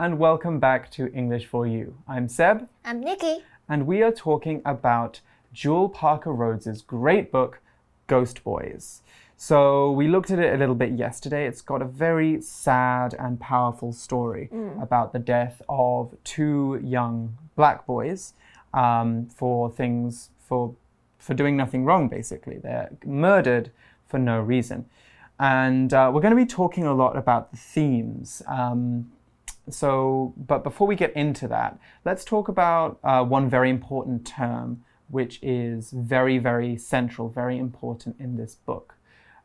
And welcome back to English for You. I'm Seb. I'm Nikki. And we are talking about Jewell Parker Rhodes's great book, Ghost Boys. So we looked at it a little bit yesterday. It's got a very sad and powerful story mm. about the death of two young black boys um, for things for for doing nothing wrong. Basically, they're murdered for no reason. And uh, we're going to be talking a lot about the themes. Um, so, but before we get into that, let's talk about uh, one very important term, which is very, very central, very important in this book.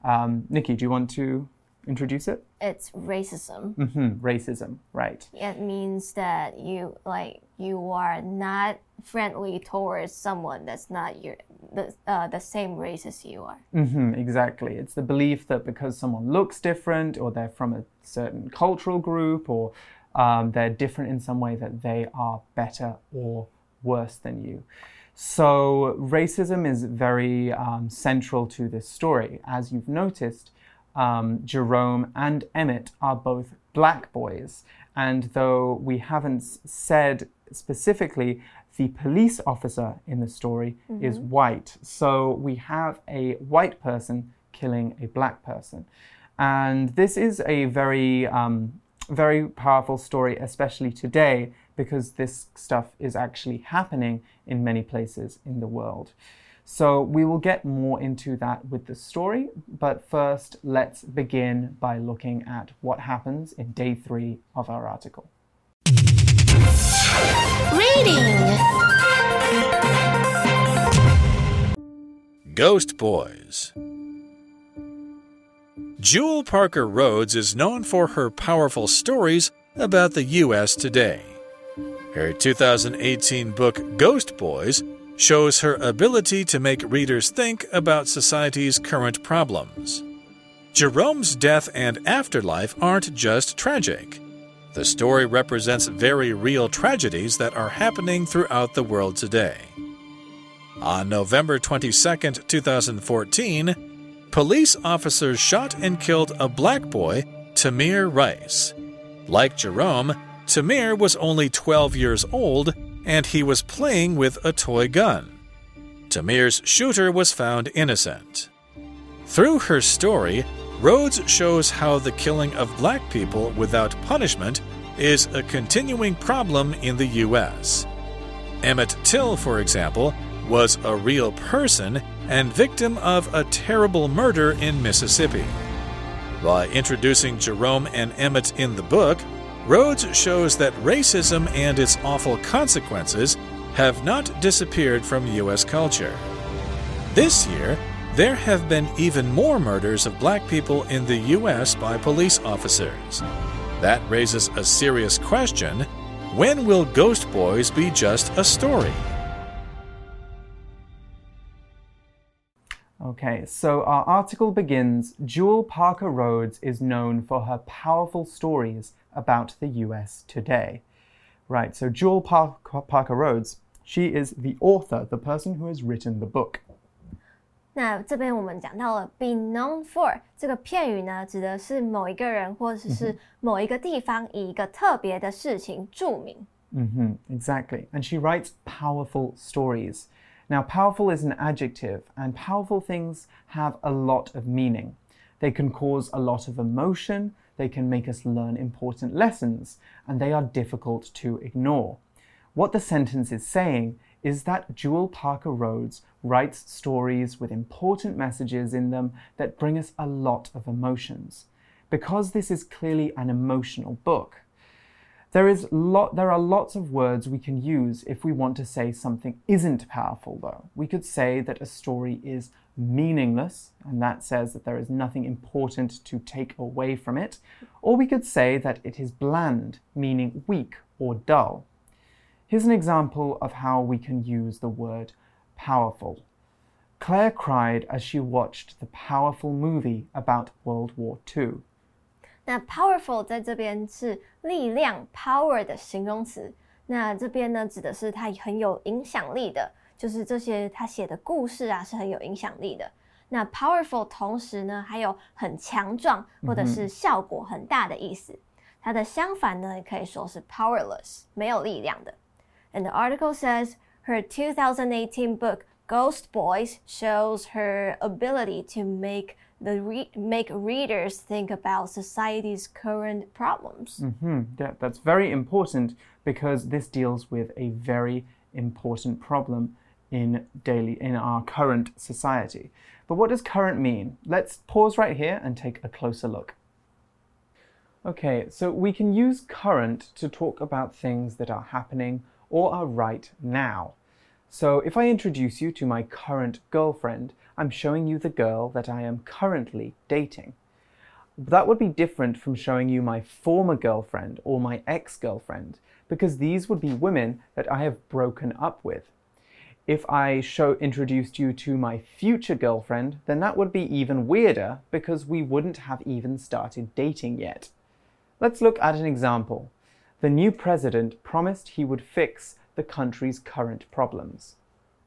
Um, Nikki, do you want to introduce it? It's racism. Mm -hmm, racism, right. It means that you like you are not friendly towards someone that's not your the uh, the same race as you are. Mm -hmm, exactly. It's the belief that because someone looks different, or they're from a certain cultural group, or um, they're different in some way, that they are better or worse than you. So, racism is very um, central to this story. As you've noticed, um, Jerome and Emmett are both black boys. And though we haven't said specifically, the police officer in the story mm -hmm. is white. So we have a white person killing a black person. And this is a very, um, very powerful story, especially today, because this stuff is actually happening in many places in the world. So we will get more into that with the story, but first let's begin by looking at what happens in day three of our article. Reading Ghost Boys Jewell Parker Rhodes is known for her powerful stories about the U.S. today. Her 2018 book, Ghost Boys, shows her ability to make readers think about society's current problems. Jerome's death and afterlife aren't just tragic. The story represents very real tragedies that are happening throughout the world today. On November 22, 2014, police officers shot and killed a black boy, Tamir Rice. Like Jerome, Tamir was only 12 years old and he was playing with a toy gun. Tamir's shooter was found innocent. Through her story, Rhodes shows how the killing of black people without punishment is a continuing problem in the U.S. Emmett Till, for example, was a real person and victim of a terrible murder in Mississippi. By introducing Jerome and Emmett in the book, Rhodes shows that racism and its awful consequences have not disappeared from U.S. culture. This year, there have been even more murders of black people in the U.S. by police officers. That raises a serious question when will Ghost Boys be just a story? Okay, so our article begins Jewell Parker Rhodes is known for her powerful stories about the US today. Right, so Jewell Par Parker Rhodes, she is the author, the person who has written the book. 那这边我们讲到了 be known for 这个片语呢，指的是某一个人或者是某一个地方以一个特别的事情著名。嗯哼、mm Exactly. And she writes powerful stories. Now, powerful is an adjective, and powerful things have a lot of meaning. They can cause a lot of emotion, they can make us learn important lessons, and they are difficult to ignore. What the sentence is saying is that Jewell Parker Rhodes writes stories with important messages in them that bring us a lot of emotions. Because this is clearly an emotional book, there, is lot, there are lots of words we can use if we want to say something isn't powerful, though. We could say that a story is meaningless, and that says that there is nothing important to take away from it. Or we could say that it is bland, meaning weak or dull. Here's an example of how we can use the word powerful. Claire cried as she watched the powerful movie about World War II. 那 powerful 在这边是力量 power 的形容词，那这边呢指的是它很有影响力的。就是这些他写的故事啊，是很有影响力的。那 powerful 同时呢，还有很强壮或者是效果很大的意思。它的相反呢，也可以说是 powerless，没有力量的。And the article says her 2018 book Ghost Boys shows her ability to make the re make readers think about society's current problems. hmm Yeah, that's very important because this deals with a very important problem in daily in our current society. But what does current mean? Let's pause right here and take a closer look. Okay, so we can use current to talk about things that are happening or are right now. So if I introduce you to my current girlfriend, I'm showing you the girl that I am currently dating. That would be different from showing you my former girlfriend or my ex girlfriend, because these would be women that I have broken up with. If I show introduced you to my future girlfriend, then that would be even weirder because we wouldn't have even started dating yet. Let's look at an example. The new president promised he would fix the country's current problems.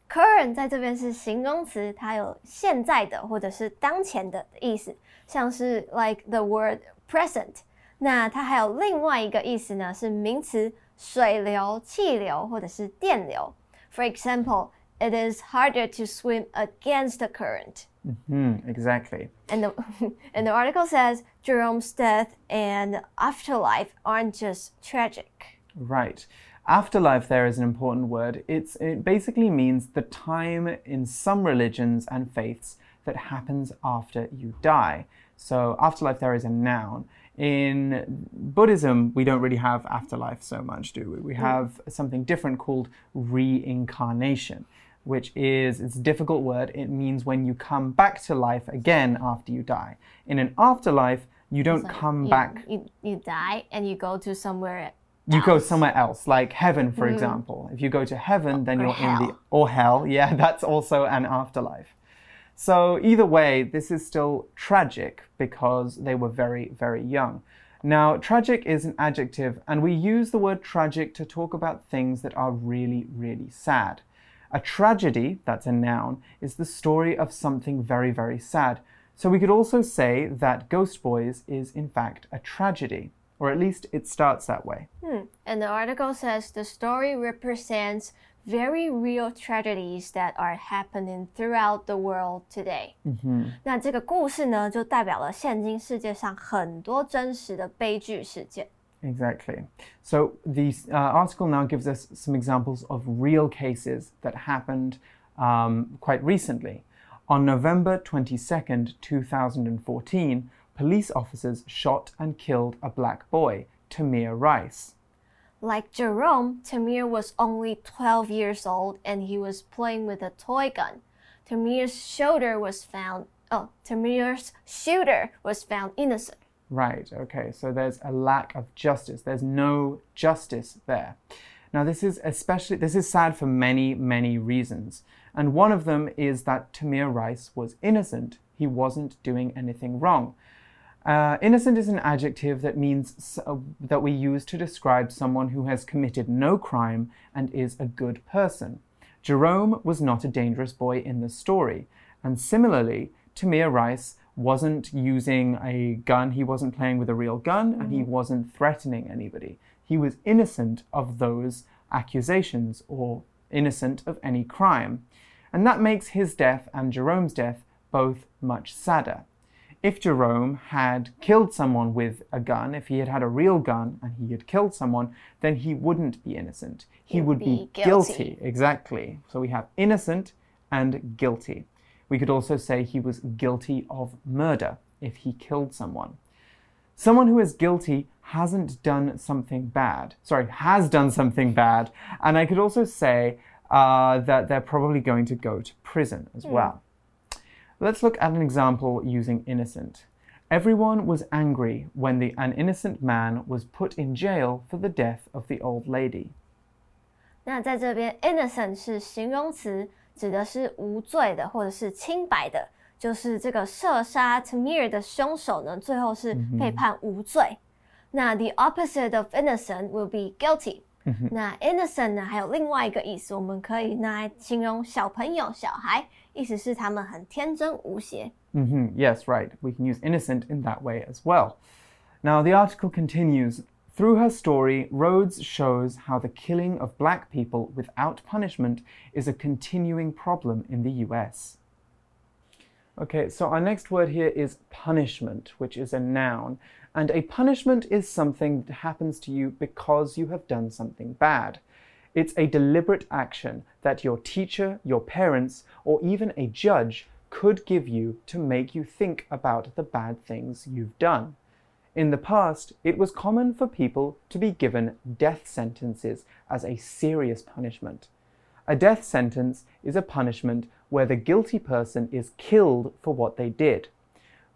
Current 在这边是形容词，它有现在的或者是当前的的意思，像是 like the word present。那它还有另外一个意思呢，是名词水流、气流或者是电流。For example, it is harder to swim against the current. Hmm, exactly. And the, and the article says Jerome's death and afterlife aren't just tragic. Right. Afterlife there is an important word. It's, it basically means the time in some religions and faiths that happens after you die. So afterlife there is a noun. In Buddhism, we don't really have afterlife so much, do we? We hmm. have something different called reincarnation, which is it's a difficult word. It means when you come back to life again after you die. In an afterlife, you don't Like, come you, back You, you die and you go to somewhere. You go somewhere else, like heaven, for mm-hmm. example. If you go to heaven, then Or you're in the or hell. Yeah, that's also an afterlife. So either way, this is still tragic because they were very, very young. Now, tragic is an adjective, and we use the word tragic to talk about things that are really, really sad. A tragedy, that's a noun, is the story of something very, very sad. So we could also say that Ghost Boys is in fact a tragedy, or at least it starts that way. Hmm. And the article says the story represents very real tragedies that are happening throughout the world today. 那这个故事呢，就代表了现今世界上很多真实的悲剧事件。 Exactly. So the uh, article now gives us some examples of real cases that happened um, quite recently. On November 22nd, 2014, police officers shot and killed a black boy, Tamir Rice. Like Jerome, Tamir was only 12 years old and he was playing with a toy gun. Tamir's shoulder was found. Oh, Tamir's shooter was found innocent. Right, okay, so there's a lack of justice. There's no justice there. Now, this is especially, this is sad for many, many reasons. And one of them is that Tamir Rice was innocent. He wasn't doing anything wrong. Uh, innocent is an adjective that means uh, that we use to describe someone who has committed no crime and is a good person. Jerome was not a dangerous boy in the story. And similarly, Tamir Rice wasn't using a gun, he wasn't playing with a real gun, and he wasn't threatening anybody. He was innocent of those accusations or innocent of any crime. And that makes his death and Jerome's death both much sadder. If Jerome had killed someone with a gun, if he had had a real gun and he had killed someone, then he wouldn't be innocent. He, He would be, be guilty. guilty. Exactly. So we have innocent and guilty. We could also say he was guilty of murder if he killed someone. Someone who is guilty hasn't done something bad. Sorry, has done something bad. And I could also say uh, that they're probably going to go to prison as well. Let's look at an example using innocent. Everyone was angry when the, an innocent man was put in jail for the death of the old lady. 那在这边，innocent 是形容词，指的是无罪的或者是清白的，就是这个射杀 Tamir 的凶手呢，最后是被判无罪。那 the opposite of innocent will be guilty。那 innocent 呢，还有另外一个意思，我们可以拿来形容小朋友、小孩， 意思是他们很天真无邪。 hmm Yes, right. We can use innocent in that way as well. Now, the article continues through her story, Rhodes shows how the killing of black people without punishment is a continuing problem in the US. Okay, so our next word here is punishment, which is a noun. And a punishment is something that happens to you because you have done something bad. It's a deliberate action that your teacher, your parents, or even a judge could give you to make you think about the bad things you've done. In the past, it was common for people to be given death sentences as a serious punishment. A death sentence is a punishment where the guilty person is killed for what they did.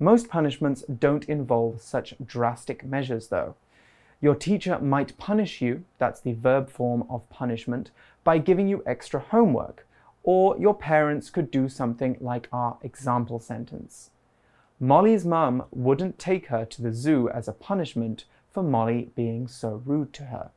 Most punishments don't involve such drastic measures, though. Your teacher might punish you, that's the verb form of punishment, by giving you extra homework, or your parents could do something like our example sentence. Molly's mum wouldn't take her to the zoo as a punishment for Molly being so rude to her.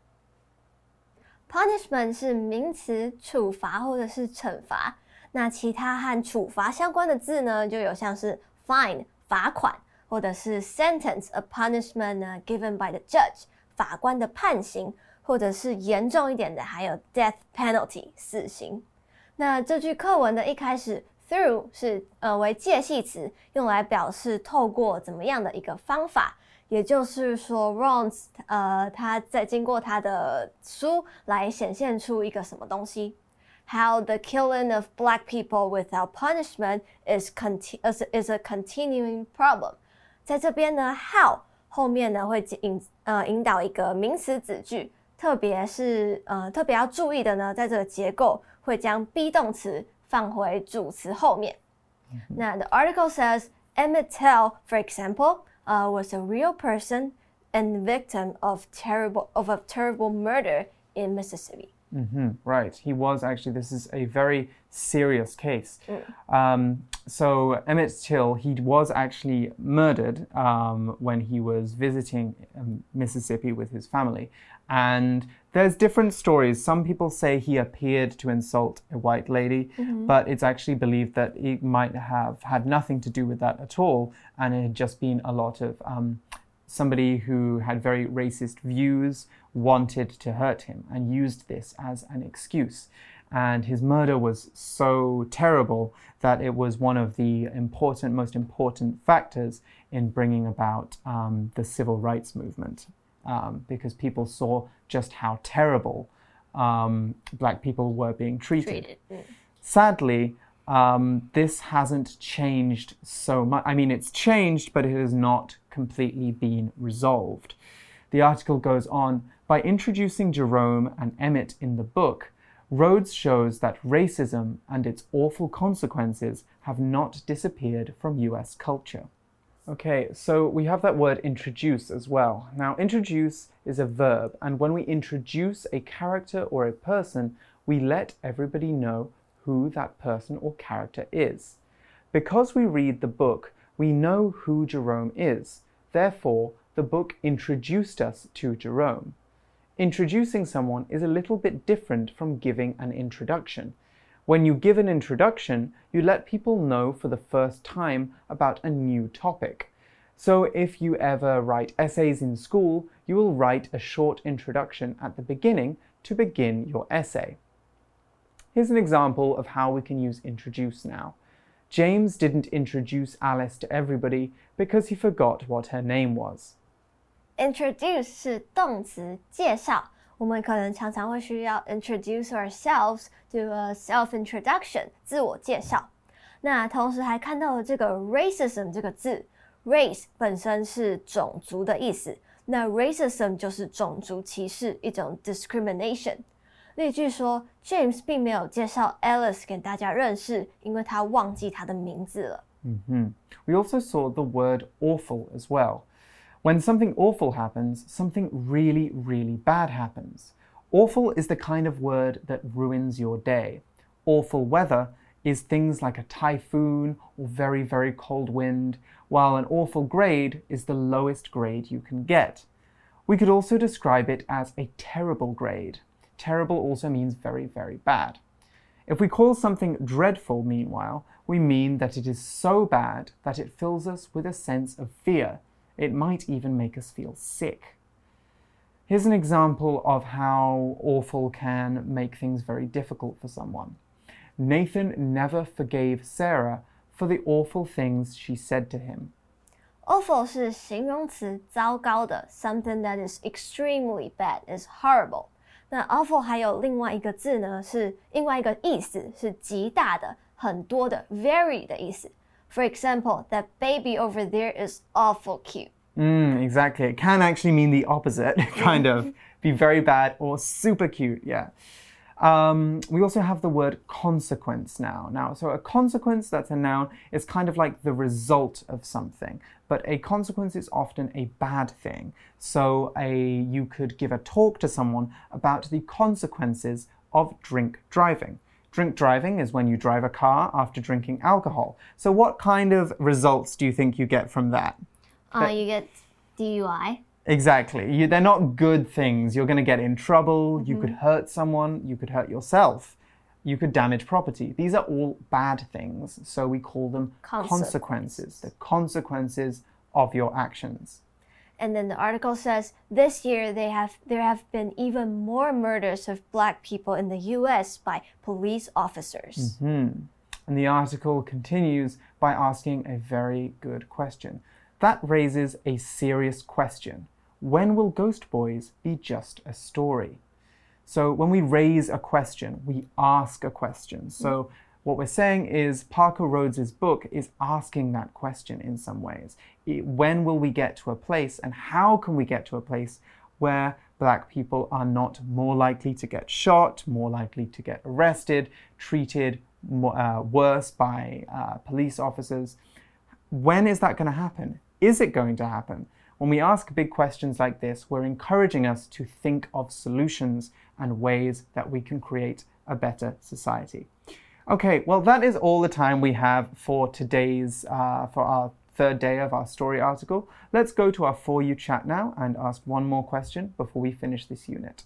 Punishment 是名词，处罚或者是惩罚。那其他和处罚相关的字呢，就有像是 fine 罚款，或者是 sentence，a punishment 呢 given by the judge 法官的判刑，或者是严重一点的，还有 death penalty 死刑。那这句课文的一开始 through 是呃为介系词，用来表示透过怎么样的一个方法。也就是说 r o n s 呃，他在经过他的书来显现出一个什么东西？How the killing of black people without punishment is contin is is a continuing problem。在这边呢，how 后面呢会引呃引导一个名词子句，特别是呃特别要注意的呢，在这个结构会将 be 动词放回主词后面。那 the article says Emmett Till, for example uh, was a real person and victim of terrible of a terrible murder in Mississippi. Mm -hmm, right. He was actually, this is a very serious case. Mm. Um, so, Emmett Till, he was actually murdered um, when he was visiting um, Mississippi with his family. And there's different stories. Some people say he appeared to insult a white lady, mm -hmm. but it's actually believed that he might have had nothing to do with that at all. And it had just been a lot of um, somebody who had very racist views wanted to hurt him and used this as an excuse. And his murder was so terrible that it was one of the important, most important factors in bringing about um, the civil rights movement. Um, because people saw just how terrible um, black people were being treated. treated. Sadly, um, this hasn't changed so much. I mean, it's changed, but it has not completely been resolved. The article goes on by introducing Jerome and Emmett in the book, Rhodes shows that racism and its awful consequences have not disappeared from US culture. Okay, so we have that word introduce as well. Now, introduce is a verb, and when we introduce a character or a person, we let everybody know who that person or character is. Because we read the book, we know who Jerome is. Therefore, the book introduced us to Jerome. Introducing someone is a little bit different from giving an introduction. When you give an introduction, you let people know for the first time about a new topic. So if you ever write essays in school, you will write a short introduction at the beginning to begin your essay. Here's an example of how we can use introduce now. James didn't introduce Alice to everybody because he forgot what her name was. Introduce 是动词介绍，我们可能常常会需要 introduce ourselves do a self introduction 自我介绍。那同时还看到了这个 racism 这个字，race 本身是种族的意思，那 racism 就是种族歧视，一种 discrimination。 例句说，James 并没有介绍 Alice 给大家认识，因为他忘记他的名字了。Mm -hmm. We also saw the word awful as well. When something awful happens, something really, really bad happens. Awful is the kind of word that ruins your day. Awful weather is things like a typhoon or very, very cold wind, while an awful grade is the lowest grade you can get. We could also describe it as a terrible grade. Terrible also means very, very bad. If we call something dreadful, meanwhile, we mean that it is so bad that it fills us with a sense of fear It might even make us feel sick. Here's an example of how awful can make things very difficult for someone. Nathan never forgave Sarah for the awful things she said to him. Awful 是形容词，糟糕的，something that is extremely bad is horrible。 那 awful 还有另外一个字呢，是另外一个意思，是极大的、很多的，very 的意思。For example, that baby over there is awful cute. Mm, exactly. It can actually mean the opposite, kind of. Be very bad or super cute, yeah. Um, we also have the word consequence now. Now, so a consequence that's a noun is kind of like the result of something, but a consequence is often a bad thing. So a you could give a talk to someone about the consequences of drink driving. Drink driving is when you drive a car after drinking alcohol. So what kind of results do you think you get from that? Uh, you get DUI. Exactly. You, they're not good things. You're going to get in trouble. You could hurt someone. You could hurt yourself. You could damage property. These are all bad things. So we call them consequences. The consequences of your actions. And then the article says this year they have there have been even more murders of black people in the US by police officers. Mm-hmm. And the article continues by asking a very good question. That raises a serious question. When will Ghost Boys be just a story? So, when we raise a question, we ask a question. So, what we're saying is Parker Rhodes' book is asking that question in some ways. It- when will we get to a place, and how can we get to a place where black people are not more likely to get shot, more likely to get arrested, treated more, uh, worse by uh, police officers? When is that going to happen? Is it going to happen? When we ask big questions like this, we're encouraging us to think of solutions and ways that we can create a better society. Okay, well, that is all the time we have for today's, uh, for our third day of our story article. Let's go to our For You chat now and ask one more question before we finish this unit.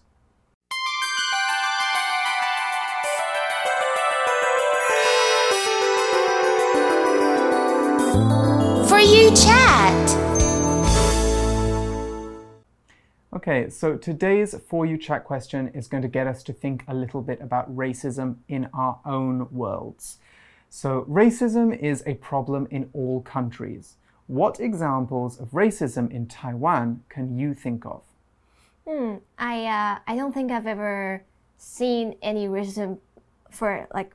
For you chat. Okay, so today's For You chat question is going to get us to think a little bit about racism in our own worlds. So, racism is a problem in all countries. What examples of racism in Taiwan can you think of? Hmm, I uh, I don't think I've ever seen any racism for like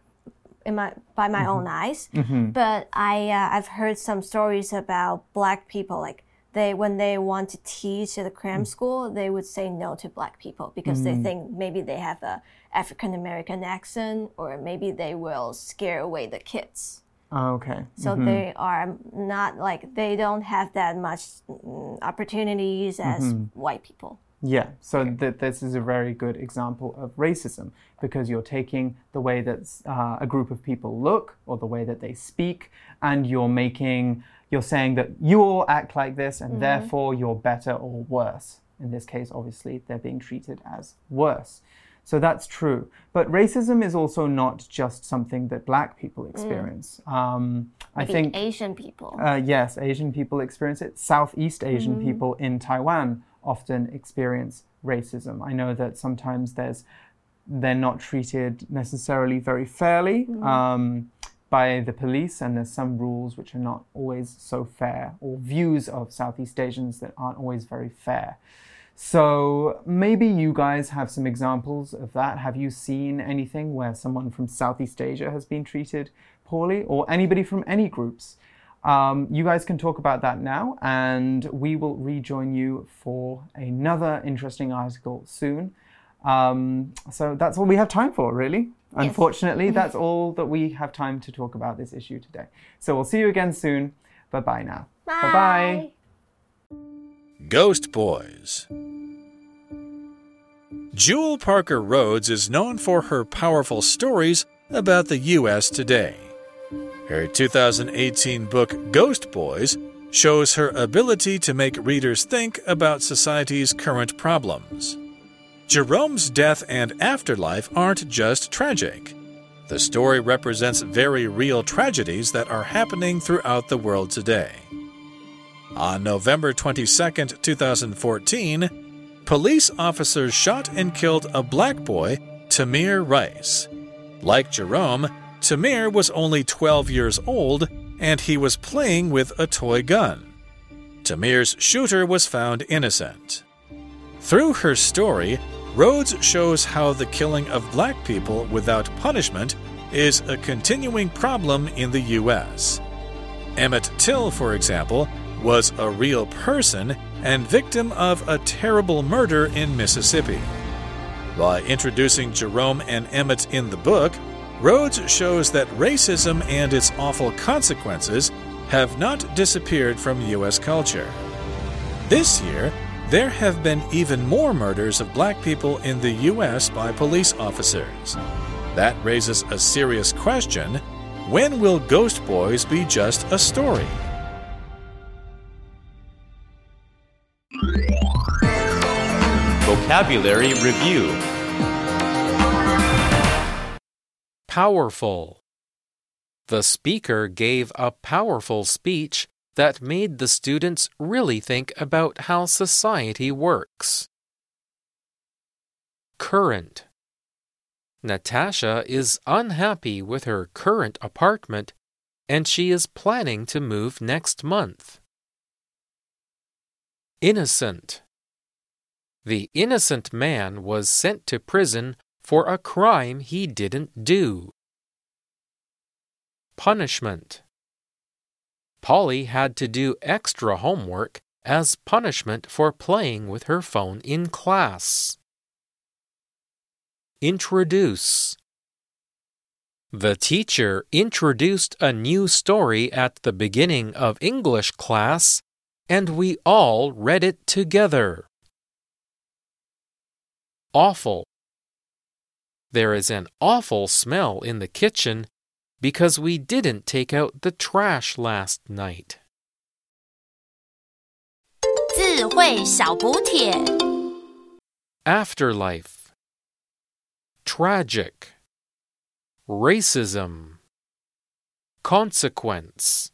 in my by my own eyes, but I uh, I've heard some stories about black people like they when they want to teach at the cram school they would say no to black people because they think maybe they have a African American accent or maybe they will scare away the kids. Okay. So they are not like they don't have that much mm, opportunities as white people. Yeah, so th- this is a very good example of racism because you're taking the way that uh, a group of people look or the way that they speak, and you're making, you're saying that you all act like this and therefore you're better or worse. In this case, obviously, they're being treated as worse. So that's true. But racism is also not just something that black people experience. Um, I think. Asian people. Uh, yes, Asian people experience it. Southeast Asian people in Taiwan often experience racism. I know that sometimes there's they're not treated necessarily very fairly um, by the police, and there's some rules which are not always so fair, or views of Southeast Asians that aren't always very fair. So maybe you guys have some examples of that. Have you seen anything where someone from Southeast Asia has been treated poorly, or anybody from any groups? Um, you guys can talk about that now, and we will rejoin you for another interesting article soon. Um, so that's all we have time for, really. Unfortunately, mm-hmm. that's all that we have time to talk about this issue today. So we'll see you again soon. Bye bye now. Bye bye. Ghost Boys. Jewell Parker Rhodes is known for her powerful stories about the U.S. today. Her 2018 book, Ghost Boys, shows her ability to make readers think about society's current problems. Jerome's death and afterlife aren't just tragic. The story represents very real tragedies that are happening throughout the world today. On November 22, 2014, police officers shot and killed a black boy, Tamir Rice. Like Jerome, Tamir was only 12 years old and he was playing with a toy gun. Tamir's shooter was found innocent. Through her story, Rhodes shows how the killing of black people without punishment is a continuing problem in the U.S. Emmett Till, for example, was a real person and victim of a terrible murder in Mississippi. By introducing Jerome and Emmett in the book, Rhodes shows that racism and its awful consequences have not disappeared from U.S. culture. This year, there have been even more murders of black people in the U.S. by police officers. That raises a serious question when will Ghost Boys be just a story? Vocabulary Review Powerful. The speaker gave a powerful speech that made the students really think about how society works. Current. Natasha is unhappy with her current apartment and she is planning to move next month. Innocent. The innocent man was sent to prison for a crime he didn't do. Punishment. Polly had to do extra homework as punishment for playing with her phone in class. Introduce. The teacher introduced a new story at the beginning of English class, and we all read it together. Awful. There is an awful smell in the kitchen because we didn't take out the trash last night. 智慧小补帖。 Afterlife. Tragic. Racism. Consequence.